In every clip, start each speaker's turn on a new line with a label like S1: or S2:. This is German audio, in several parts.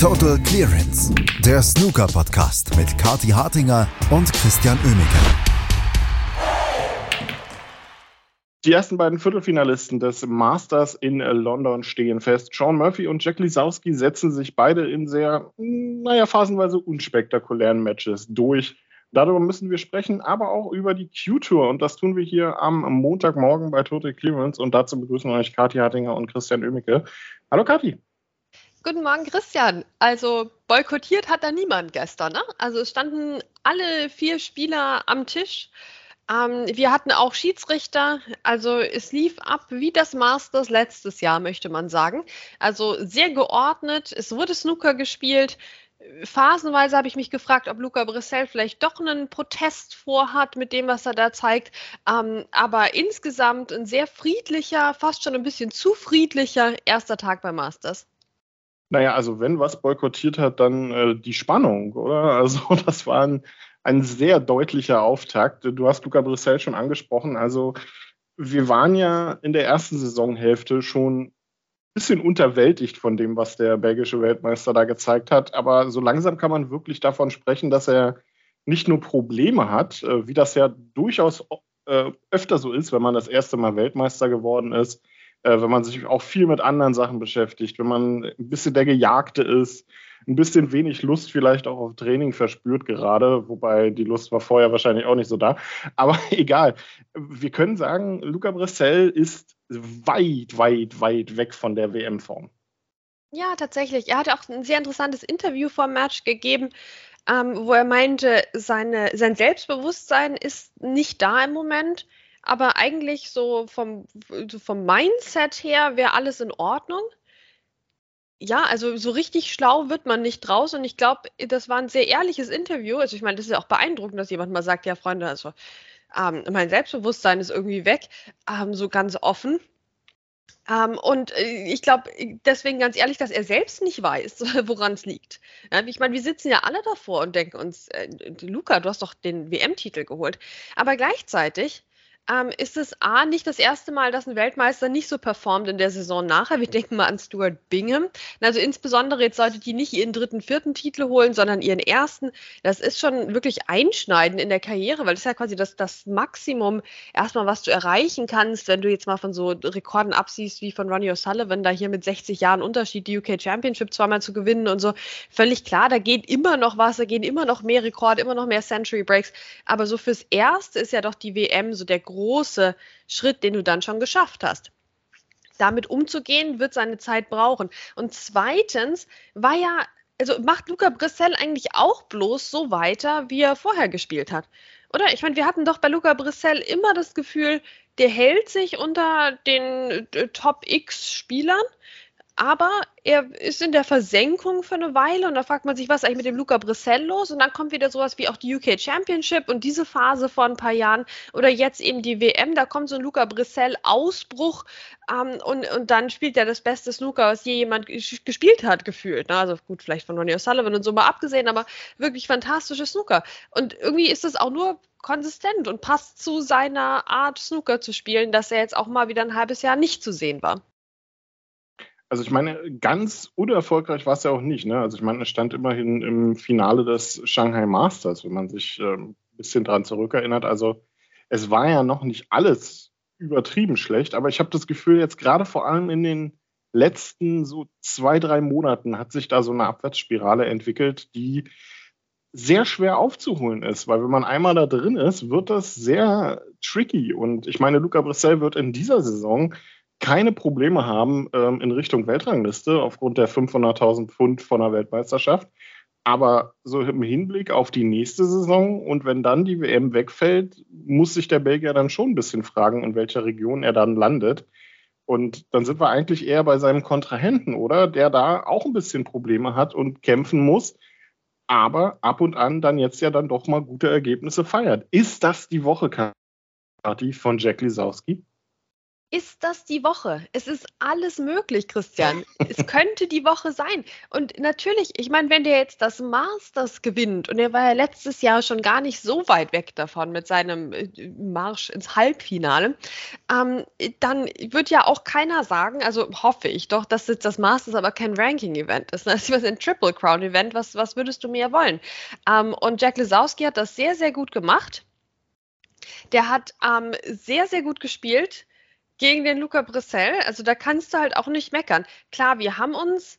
S1: Total Clearance, der Snooker-Podcast mit Kati Hartinger und Christian Oemeke.
S2: Die ersten beiden Viertelfinalisten des Masters in London stehen fest. Sean Murphy und Jack Lisowski setzen sich beide in sehr, naja, phasenweise unspektakulären Matches durch. Darüber müssen wir sprechen, aber auch über die Q-Tour. Und das tun wir hier am Montagmorgen bei Total Clearance. Und dazu begrüßen wir euch Kathi Hartinger und Christian Oemeke. Hallo Kathi.
S3: Guten Morgen, Christian. Also boykottiert hat da niemand gestern. Ne? Also es standen alle vier Spieler am Tisch. Ähm, wir hatten auch Schiedsrichter. Also es lief ab wie das Masters letztes Jahr, möchte man sagen. Also sehr geordnet. Es wurde Snooker gespielt. Phasenweise habe ich mich gefragt, ob Luca Brissell vielleicht doch einen Protest vorhat mit dem, was er da zeigt. Ähm, aber insgesamt ein sehr friedlicher, fast schon ein bisschen zu friedlicher erster Tag beim Masters.
S2: Naja, also wenn was boykottiert hat, dann äh, die Spannung, oder? Also das war ein, ein sehr deutlicher Auftakt. Du hast Luca Brissell schon angesprochen. Also wir waren ja in der ersten Saisonhälfte schon ein bisschen unterwältigt von dem, was der belgische Weltmeister da gezeigt hat. Aber so langsam kann man wirklich davon sprechen, dass er nicht nur Probleme hat, äh, wie das ja durchaus äh, öfter so ist, wenn man das erste Mal Weltmeister geworden ist, äh, wenn man sich auch viel mit anderen Sachen beschäftigt, wenn man ein bisschen der Gejagte ist, ein bisschen wenig Lust vielleicht auch auf Training verspürt gerade, wobei die Lust war vorher wahrscheinlich auch nicht so da. Aber egal. Wir können sagen, Luca Bressel ist weit, weit, weit weg von der WM-Form.
S3: Ja, tatsächlich. Er hat auch ein sehr interessantes Interview vor dem Match gegeben, ähm, wo er meinte, seine, sein Selbstbewusstsein ist nicht da im Moment aber eigentlich so vom, so vom Mindset her wäre alles in Ordnung. Ja, also so richtig schlau wird man nicht draus und ich glaube, das war ein sehr ehrliches Interview. Also ich meine, das ist ja auch beeindruckend, dass jemand mal sagt, ja Freunde, also ähm, mein Selbstbewusstsein ist irgendwie weg, ähm, so ganz offen. Ähm, und äh, ich glaube deswegen ganz ehrlich, dass er selbst nicht weiß, woran es liegt. Ja, ich meine, wir sitzen ja alle davor und denken uns, äh, Luca, du hast doch den WM-Titel geholt. Aber gleichzeitig ähm, ist es A, nicht das erste Mal, dass ein Weltmeister nicht so performt in der Saison nachher. Wir denken mal an Stuart Bingham. Also insbesondere jetzt solltet die nicht ihren dritten, vierten Titel holen, sondern ihren ersten. Das ist schon wirklich einschneidend in der Karriere, weil das ist ja quasi das, das Maximum erstmal, was du erreichen kannst, wenn du jetzt mal von so Rekorden absiehst wie von Ronnie O'Sullivan, da hier mit 60 Jahren Unterschied die UK Championship zweimal zu gewinnen und so. Völlig klar, da geht immer noch was, da gehen immer noch mehr Rekorde, immer noch mehr Century Breaks. Aber so fürs Erste ist ja doch die WM so der große große Schritt, den du dann schon geschafft hast. Damit umzugehen, wird seine Zeit brauchen. Und zweitens war ja, also macht Luca Brissell eigentlich auch bloß so weiter, wie er vorher gespielt hat. Oder? Ich meine, wir hatten doch bei Luca Brissell immer das Gefühl, der hält sich unter den äh, Top X Spielern aber er ist in der Versenkung für eine Weile und da fragt man sich, was ist eigentlich mit dem Luca Brissell los? Und dann kommt wieder sowas wie auch die UK Championship und diese Phase vor ein paar Jahren oder jetzt eben die WM, da kommt so ein Luca Brissell-Ausbruch ähm, und, und dann spielt er das beste Snooker, was je jemand gespielt hat, gefühlt. Ne? Also gut, vielleicht von Ronnie O'Sullivan und so mal abgesehen, aber wirklich fantastische Snooker. Und irgendwie ist das auch nur konsistent und passt zu seiner Art, Snooker zu spielen, dass er jetzt auch mal wieder ein halbes Jahr nicht zu sehen war.
S2: Also ich meine, ganz unerfolgreich war es ja auch nicht. Ne? Also ich meine, es stand immerhin im Finale des Shanghai Masters, wenn man sich ähm, ein bisschen dran zurückerinnert. Also es war ja noch nicht alles übertrieben schlecht, aber ich habe das Gefühl, jetzt gerade vor allem in den letzten so zwei, drei Monaten hat sich da so eine Abwärtsspirale entwickelt, die sehr schwer aufzuholen ist, weil wenn man einmal da drin ist, wird das sehr tricky. Und ich meine, Luca Brissell wird in dieser Saison keine Probleme haben ähm, in Richtung Weltrangliste aufgrund der 500.000 Pfund von der Weltmeisterschaft. Aber so im Hinblick auf die nächste Saison und wenn dann die WM wegfällt, muss sich der Belgier dann schon ein bisschen fragen, in welcher Region er dann landet. Und dann sind wir eigentlich eher bei seinem Kontrahenten, oder? Der da auch ein bisschen Probleme hat und kämpfen muss, aber ab und an dann jetzt ja dann doch mal gute Ergebnisse feiert. Ist das die Woche, Kati, von Jack Lisowski?
S3: Ist das die Woche? Es ist alles möglich, Christian. es könnte die Woche sein. Und natürlich, ich meine, wenn der jetzt das Masters gewinnt und er war ja letztes Jahr schon gar nicht so weit weg davon mit seinem äh, Marsch ins Halbfinale, ähm, dann wird ja auch keiner sagen, also hoffe ich doch, dass jetzt das Masters aber kein Ranking-Event ist. Das ist ein Triple Crown-Event. Was, was würdest du mehr wollen? Ähm, und Jack Lesowski hat das sehr, sehr gut gemacht. Der hat ähm, sehr, sehr gut gespielt gegen den Luca Brissell. Also da kannst du halt auch nicht meckern. Klar, wir haben uns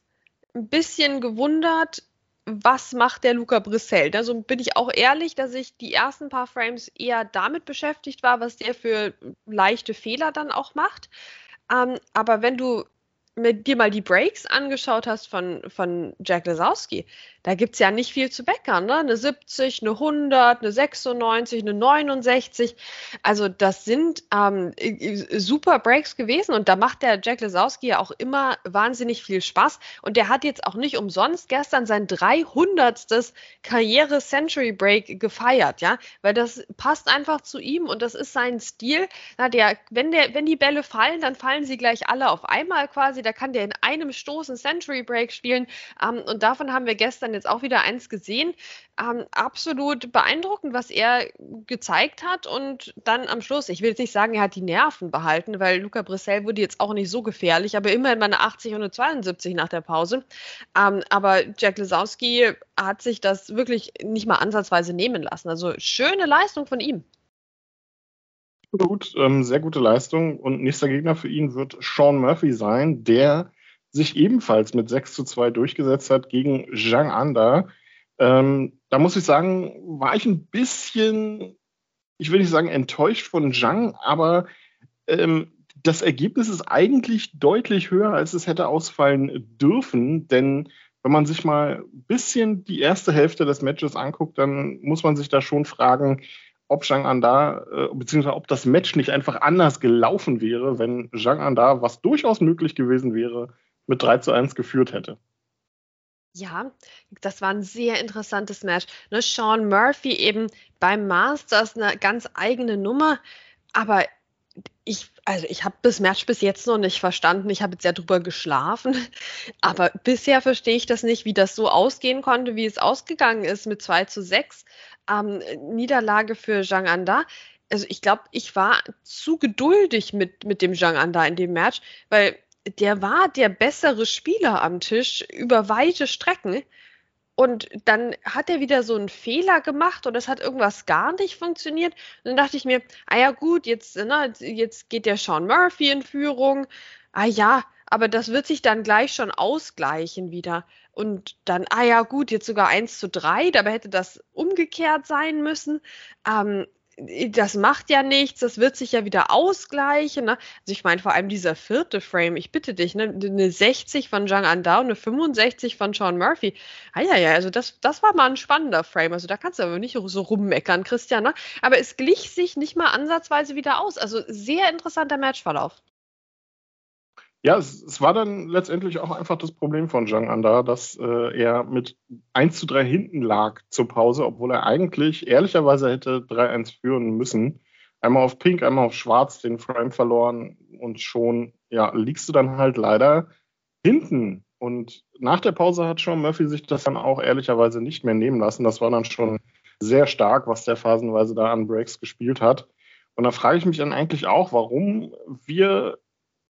S3: ein bisschen gewundert, was macht der Luca Brissell. Da so bin ich auch ehrlich, dass ich die ersten paar Frames eher damit beschäftigt war, was der für leichte Fehler dann auch macht. Ähm, aber wenn du dir mal die Breaks angeschaut hast von, von Jack Lesowski, da gibt es ja nicht viel zu meckern. Ne? Eine 70, eine 100, eine 96, eine 69. Also das sind ähm, super Breaks gewesen und da macht der Jack Lesowski ja auch immer wahnsinnig viel Spaß. Und der hat jetzt auch nicht umsonst gestern sein 300. Karriere-Century Break gefeiert, ja, weil das passt einfach zu ihm und das ist sein Stil. Na, der, wenn, der, wenn die Bälle fallen, dann fallen sie gleich alle auf einmal quasi. Da kann der in einem Stoß einen Century Break spielen ähm, und davon haben wir gestern jetzt auch wieder eins gesehen. Ähm, absolut beeindruckend, was er gezeigt hat. Und dann am Schluss, ich will jetzt nicht sagen, er hat die Nerven behalten, weil Luca Brissell wurde jetzt auch nicht so gefährlich, aber immerhin mal eine 80 und eine 72 nach der Pause. Ähm, aber Jack Lesowski hat sich das wirklich nicht mal ansatzweise nehmen lassen. Also schöne Leistung von ihm.
S2: Gut, ähm, sehr gute Leistung. Und nächster Gegner für ihn wird Sean Murphy sein, der sich ebenfalls mit 6 zu 2 durchgesetzt hat gegen Zhang Anda. Ähm, da muss ich sagen, war ich ein bisschen, ich will nicht sagen enttäuscht von Zhang, aber ähm, das Ergebnis ist eigentlich deutlich höher, als es hätte ausfallen dürfen, denn wenn man sich mal ein bisschen die erste Hälfte des Matches anguckt, dann muss man sich da schon fragen, ob Zhang Anda, äh, beziehungsweise ob das Match nicht einfach anders gelaufen wäre, wenn Zhang Anda, was durchaus möglich gewesen wäre, mit 3 zu 1 geführt hätte.
S3: Ja, das war ein sehr interessantes Match. Ne, Sean Murphy eben beim Masters eine ganz eigene Nummer, aber ich, also ich habe das Match bis jetzt noch nicht verstanden. Ich habe jetzt ja drüber geschlafen, aber bisher verstehe ich das nicht, wie das so ausgehen konnte, wie es ausgegangen ist mit 2 zu 6. Ähm, Niederlage für Zhang Anda also ich glaube, ich war zu geduldig mit, mit dem Zhang Anda in dem Match, weil der war der bessere Spieler am Tisch über weite Strecken. Und dann hat er wieder so einen Fehler gemacht und es hat irgendwas gar nicht funktioniert. Und dann dachte ich mir, ah ja gut, jetzt, ne, jetzt geht der Sean Murphy in Führung. Ah ja, aber das wird sich dann gleich schon ausgleichen wieder. Und dann, ah ja gut, jetzt sogar 1 zu 3, dabei hätte das umgekehrt sein müssen. Ähm, das macht ja nichts, das wird sich ja wieder ausgleichen. Ne? Also ich meine vor allem dieser vierte Frame, ich bitte dich, ne? eine 60 von Zhang Anda und eine 65 von Sean Murphy. Ah ja, ja, also das, das war mal ein spannender Frame. Also da kannst du aber nicht so rummeckern, Christian. Ne? Aber es glich sich nicht mal ansatzweise wieder aus. Also sehr interessanter Matchverlauf.
S2: Ja, es, es, war dann letztendlich auch einfach das Problem von Zhang Anda, dass äh, er mit 1 zu 3 hinten lag zur Pause, obwohl er eigentlich ehrlicherweise hätte 3-1 führen müssen. Einmal auf Pink, einmal auf Schwarz den Frame verloren und schon ja, liegst du dann halt leider hinten. Und nach der Pause hat Sean Murphy sich das dann auch ehrlicherweise nicht mehr nehmen lassen. Das war dann schon sehr stark, was der phasenweise da an Breaks gespielt hat. Und da frage ich mich dann eigentlich auch, warum wir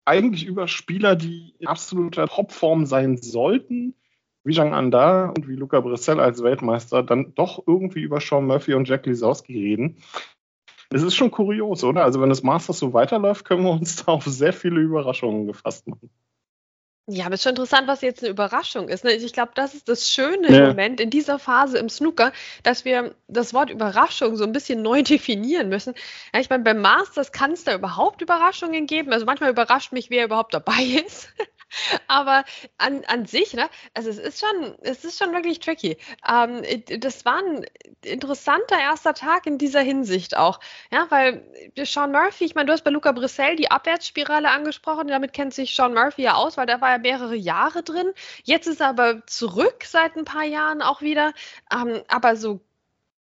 S2: eigentlich über Spieler, die in absoluter Topform sein sollten, wie Jean Anda und wie Luca Brissell als Weltmeister, dann doch irgendwie über Sean Murphy und Jack Lisowski reden. Es ist schon kurios, oder? Also wenn das Masters so weiterläuft, können wir uns da auf sehr viele Überraschungen gefasst machen.
S3: Ja, aber es ist schon interessant, was jetzt eine Überraschung ist. Ne? Ich glaube, das ist das Schöne ja. im Moment in dieser Phase im Snooker, dass wir das Wort Überraschung so ein bisschen neu definieren müssen. Ja, ich meine, beim Masters kann es da überhaupt Überraschungen geben. Also manchmal überrascht mich, wer überhaupt dabei ist. Aber an, an sich, ne, also es ist schon, es ist schon wirklich tricky. Ähm, das war ein interessanter erster Tag in dieser Hinsicht auch. Ja, weil Sean Murphy, ich meine, du hast bei Luca Brissell die Abwärtsspirale angesprochen, damit kennt sich Sean Murphy ja aus, weil der war ja mehrere Jahre drin. Jetzt ist er aber zurück seit ein paar Jahren auch wieder. Ähm, aber so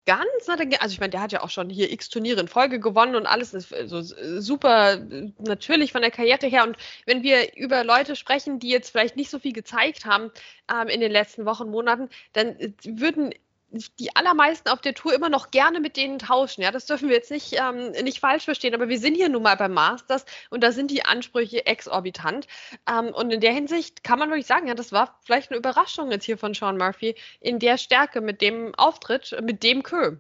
S3: ganz, also ich meine, der hat ja auch schon hier x Turniere in Folge gewonnen und alles ist so super natürlich von der Karriere her. Und wenn wir über Leute sprechen, die jetzt vielleicht nicht so viel gezeigt haben ähm, in den letzten Wochen, Monaten, dann äh, würden die allermeisten auf der Tour immer noch gerne mit denen tauschen. Ja, das dürfen wir jetzt nicht, ähm, nicht falsch verstehen, aber wir sind hier nun mal beim Masters und da sind die Ansprüche exorbitant. Ähm, und in der Hinsicht kann man wirklich sagen, ja, das war vielleicht eine Überraschung jetzt hier von Sean Murphy in der Stärke mit dem Auftritt, mit dem Kö.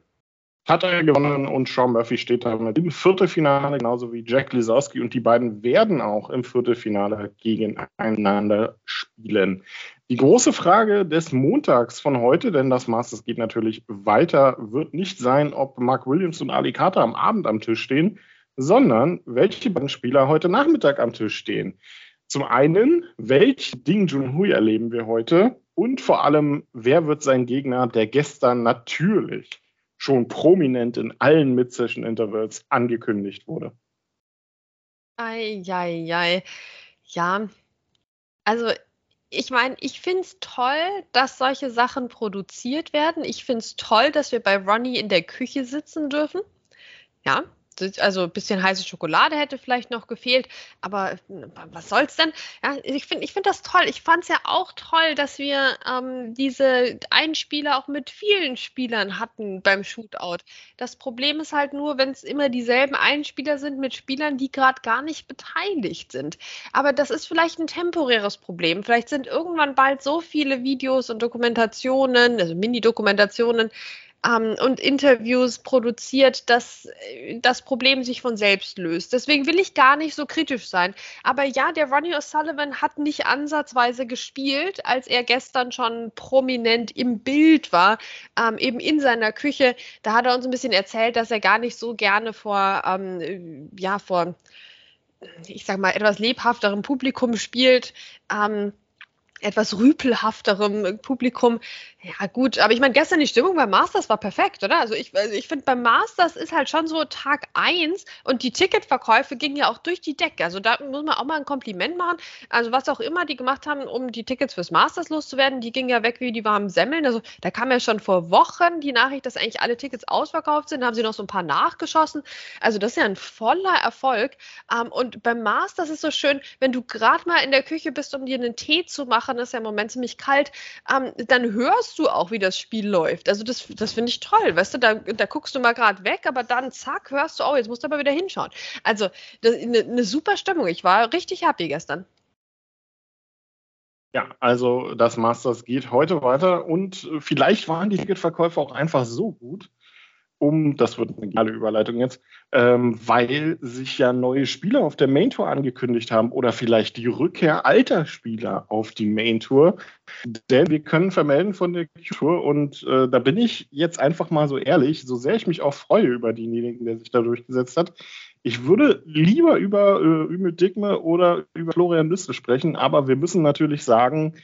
S2: Hat er gewonnen und Sean Murphy steht damit im Viertelfinale, genauso wie Jack Lisowski. Und die beiden werden auch im Viertelfinale gegeneinander spielen. Die große Frage des Montags von heute, denn das Masters geht natürlich weiter, wird nicht sein, ob Mark Williams und Ali Carter am Abend am Tisch stehen, sondern welche beiden Spieler heute Nachmittag am Tisch stehen. Zum einen, welch Ding Junhui erleben wir heute? Und vor allem, wer wird sein Gegner, der gestern natürlich schon prominent in allen Mid-Session-Intervals angekündigt wurde?
S3: Eieiei. Ja, also ich meine, ich finde es toll, dass solche Sachen produziert werden. Ich finde es toll, dass wir bei Ronnie in der Küche sitzen dürfen. Ja, also ein bisschen heiße Schokolade hätte vielleicht noch gefehlt, aber äh, was soll's denn? Ja, ich finde ich find das toll. Ich fand es ja auch toll, dass wir ähm, diese Einspieler auch mit vielen Spielern hatten beim Shootout. Das Problem ist halt nur, wenn es immer dieselben Einspieler sind mit Spielern, die gerade gar nicht beteiligt sind. Aber das ist vielleicht ein temporäres Problem. Vielleicht sind irgendwann bald so viele Videos und Dokumentationen, also Mini-Dokumentationen, ähm, und Interviews produziert, dass äh, das Problem sich von selbst löst. Deswegen will ich gar nicht so kritisch sein. Aber ja, der Ronnie O'Sullivan hat nicht ansatzweise gespielt, als er gestern schon prominent im Bild war, ähm, eben in seiner Küche. Da hat er uns ein bisschen erzählt, dass er gar nicht so gerne vor, ähm, ja, vor, ich sag mal, etwas lebhafterem Publikum spielt. Ähm, etwas rüpelhafterem Publikum. Ja, gut, aber ich meine, gestern die Stimmung beim Masters war perfekt, oder? Also ich, also ich finde, beim Masters ist halt schon so Tag 1 und die Ticketverkäufe gingen ja auch durch die Decke. Also da muss man auch mal ein Kompliment machen. Also was auch immer die gemacht haben, um die Tickets fürs Masters loszuwerden, die gingen ja weg wie die warmen Semmeln. Also da kam ja schon vor Wochen die Nachricht, dass eigentlich alle Tickets ausverkauft sind. Da haben sie noch so ein paar nachgeschossen. Also das ist ja ein voller Erfolg. Ähm, und beim Masters ist so schön, wenn du gerade mal in der Küche bist, um dir einen Tee zu machen, ist ja im Moment ziemlich kalt, ähm, dann hörst du auch, wie das Spiel läuft. Also das, das finde ich toll, weißt du, da, da guckst du mal gerade weg, aber dann zack, hörst du, oh, jetzt musst du aber wieder hinschauen. Also eine ne super Stimmung. Ich war richtig happy gestern.
S2: Ja, also das Masters geht heute weiter und vielleicht waren die Ticketverkäufe auch einfach so gut, um, das wird eine geile Überleitung jetzt, ähm, weil sich ja neue Spieler auf der Main Tour angekündigt haben oder vielleicht die Rückkehr alter Spieler auf die Main Tour. Denn wir können vermelden von der Tour und äh, da bin ich jetzt einfach mal so ehrlich, so sehr ich mich auch freue über denjenigen, der sich da durchgesetzt hat. Ich würde lieber über äh, Ümit Digme oder über Florian Liste sprechen, aber wir müssen natürlich sagen,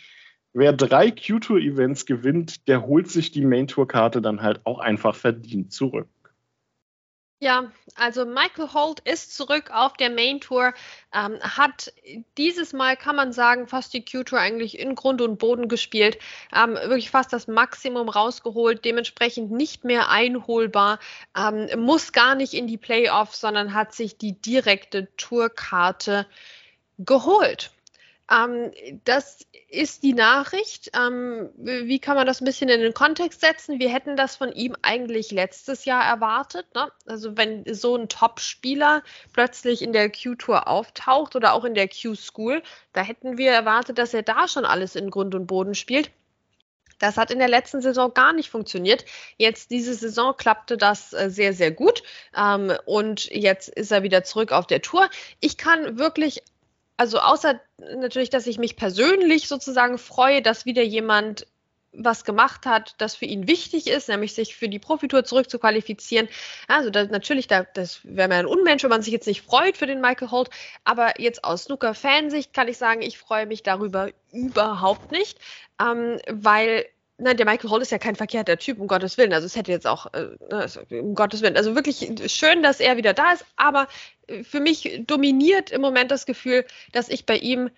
S2: wer drei Q-Tour-Events gewinnt, der holt sich die Main-Tour-Karte dann halt auch einfach verdient zurück.
S3: Ja, also Michael Holt ist zurück auf der Main Tour, ähm, hat dieses Mal, kann man sagen, fast die Q-Tour eigentlich in Grund und Boden gespielt, ähm, wirklich fast das Maximum rausgeholt, dementsprechend nicht mehr einholbar, ähm, muss gar nicht in die Playoffs, sondern hat sich die direkte Tourkarte geholt. Ähm, das ist die Nachricht. Ähm, wie kann man das ein bisschen in den Kontext setzen? Wir hätten das von ihm eigentlich letztes Jahr erwartet. Ne? Also wenn so ein Top-Spieler plötzlich in der Q-Tour auftaucht oder auch in der Q-School, da hätten wir erwartet, dass er da schon alles in Grund und Boden spielt. Das hat in der letzten Saison gar nicht funktioniert. Jetzt diese Saison klappte das äh, sehr, sehr gut. Ähm, und jetzt ist er wieder zurück auf der Tour. Ich kann wirklich also außer natürlich, dass ich mich persönlich sozusagen freue, dass wieder jemand was gemacht hat, das für ihn wichtig ist, nämlich sich für die Profitour zurückzuqualifizieren. Also das, natürlich, da, das wäre mir ein Unmensch, wenn man sich jetzt nicht freut für den Michael Holt. Aber jetzt aus Snooker-Fansicht kann ich sagen, ich freue mich darüber überhaupt nicht, ähm, weil Nein, der Michael Holt ist ja kein verkehrter Typ, um Gottes Willen. Also es hätte jetzt auch, äh, ne, um Gottes Willen. Also wirklich schön, dass er wieder da ist, aber für mich dominiert im Moment das Gefühl, dass ich bei ihm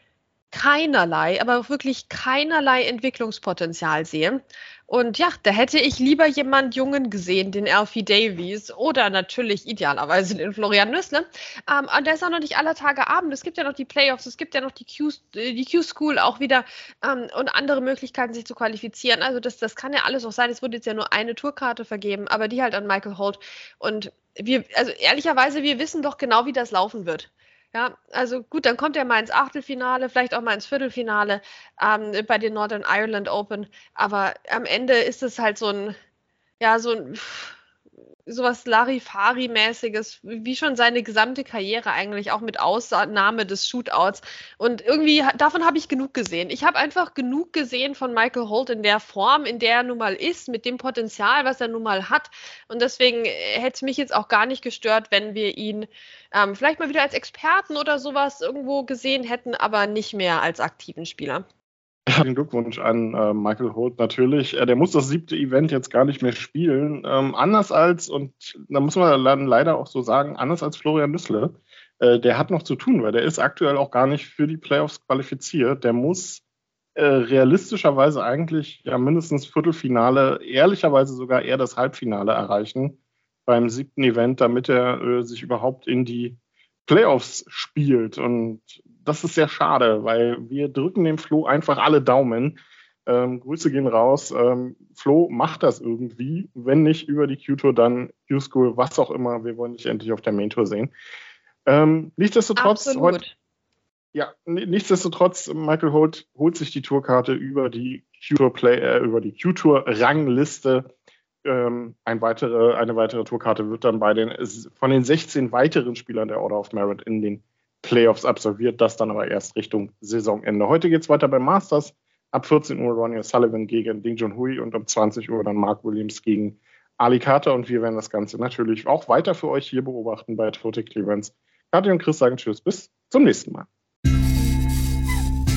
S3: keinerlei, aber wirklich keinerlei Entwicklungspotenzial sehe. Und ja, da hätte ich lieber jemand Jungen gesehen, den Alfie Davies oder natürlich idealerweise den Florian Nüssle. Ähm, und der ist auch noch nicht aller Tage Abend. Es gibt ja noch die Playoffs, es gibt ja noch die Q-School auch wieder ähm, und andere Möglichkeiten, sich zu qualifizieren. Also das, das kann ja alles auch sein. Es wurde jetzt ja nur eine Tourkarte vergeben, aber die halt an Michael Holt. Und wir, also ehrlicherweise, wir wissen doch genau, wie das laufen wird. Ja, also gut, dann kommt er mal ins Achtelfinale, vielleicht auch mal ins Viertelfinale ähm, bei den Northern Ireland Open. Aber am Ende ist es halt so ein, ja, so ein sowas Larifari-mäßiges, wie schon seine gesamte Karriere eigentlich, auch mit Ausnahme des Shootouts. Und irgendwie, davon habe ich genug gesehen. Ich habe einfach genug gesehen von Michael Holt in der Form, in der er nun mal ist, mit dem Potenzial, was er nun mal hat. Und deswegen hätte es mich jetzt auch gar nicht gestört, wenn wir ihn ähm, vielleicht mal wieder als Experten oder sowas irgendwo gesehen hätten, aber nicht mehr als aktiven Spieler.
S2: Herzlichen Glückwunsch an äh, Michael Holt natürlich. Äh, der muss das siebte Event jetzt gar nicht mehr spielen. Ähm, anders als, und da muss man dann leider auch so sagen, anders als Florian Nüssle. Äh, der hat noch zu tun, weil der ist aktuell auch gar nicht für die Playoffs qualifiziert. Der muss äh, realistischerweise eigentlich ja mindestens Viertelfinale, ehrlicherweise sogar eher das Halbfinale erreichen beim siebten Event, damit er äh, sich überhaupt in die Playoffs spielt. Und das ist sehr schade, weil wir drücken dem Flo einfach alle Daumen. Ähm, Grüße gehen raus. Ähm, Flo macht das irgendwie. Wenn nicht über die Q-Tour, dann Q-School, was auch immer. Wir wollen dich endlich auf der Main-Tour sehen. Ähm, nichtsdestotrotz, heute, ja, nichtsdestotrotz, Michael Holt holt sich die Tourkarte über die Q-Tour Play, äh, über die Q-Tour Rangliste ähm, ein weitere, eine weitere Tourkarte wird dann bei den von den 16 weiteren Spielern der Order of Merit in den Playoffs absolviert, das dann aber erst Richtung Saisonende. Heute geht es weiter beim Masters. Ab 14 Uhr Ronnie Sullivan gegen Ding Junhui und um 20 Uhr dann Mark Williams gegen Ali Carter und wir werden das Ganze natürlich auch weiter für euch hier beobachten bei Total Clearance. Kathi und Chris sagen Tschüss, bis zum nächsten Mal.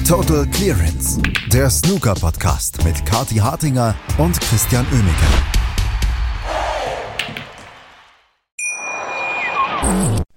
S1: Total Clearance, der Snooker-Podcast mit Kathi Hartinger und Christian Oemeke.